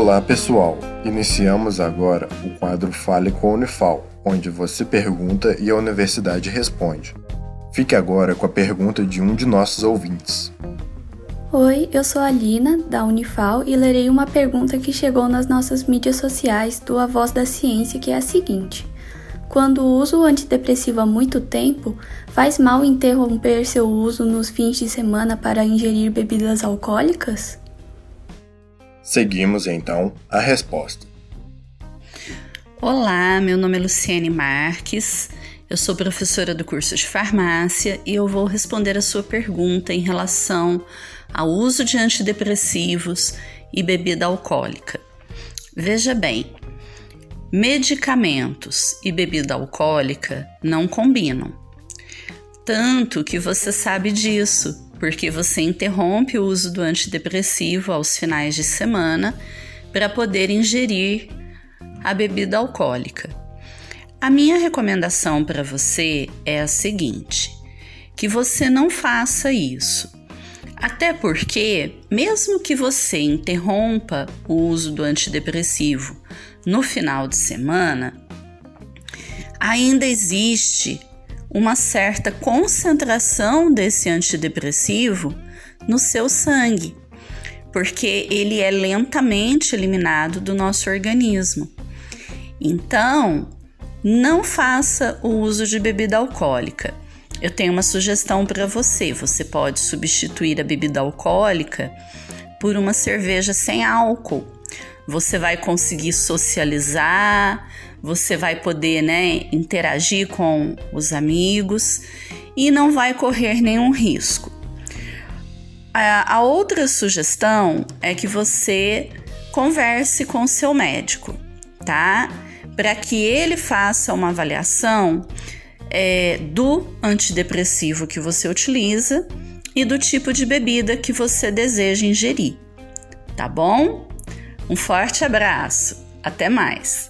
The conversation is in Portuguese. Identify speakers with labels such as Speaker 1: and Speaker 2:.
Speaker 1: Olá pessoal, iniciamos agora o quadro Fale com a Unifal, onde você pergunta e a universidade responde. Fique agora com a pergunta de um de nossos ouvintes.
Speaker 2: Oi, eu sou a Lina, da Unifal, e lerei uma pergunta que chegou nas nossas mídias sociais do A Voz da Ciência, que é a seguinte. Quando uso antidepressivo há muito tempo, faz mal interromper seu uso nos fins de semana para ingerir bebidas alcoólicas?
Speaker 1: Seguimos então a resposta.
Speaker 3: Olá, meu nome é Luciane Marques, eu sou professora do curso de farmácia e eu vou responder a sua pergunta em relação ao uso de antidepressivos e bebida alcoólica. Veja bem, medicamentos e bebida alcoólica não combinam. Tanto que você sabe disso, porque você interrompe o uso do antidepressivo aos finais de semana para poder ingerir a bebida alcoólica. A minha recomendação para você é a seguinte: que você não faça isso. Até porque, mesmo que você interrompa o uso do antidepressivo no final de semana, ainda existe uma certa concentração desse antidepressivo no seu sangue, porque ele é lentamente eliminado do nosso organismo. Então, não faça o uso de bebida alcoólica. Eu tenho uma sugestão para você. Você pode substituir a bebida alcoólica por uma cerveja sem álcool. Você vai conseguir socializar, você vai poder né, interagir com os amigos e não vai correr nenhum risco. A, a outra sugestão é que você converse com seu médico, tá? Para que ele faça uma avaliação é, do antidepressivo que você utiliza e do tipo de bebida que você deseja ingerir, tá bom? Um forte abraço, até mais!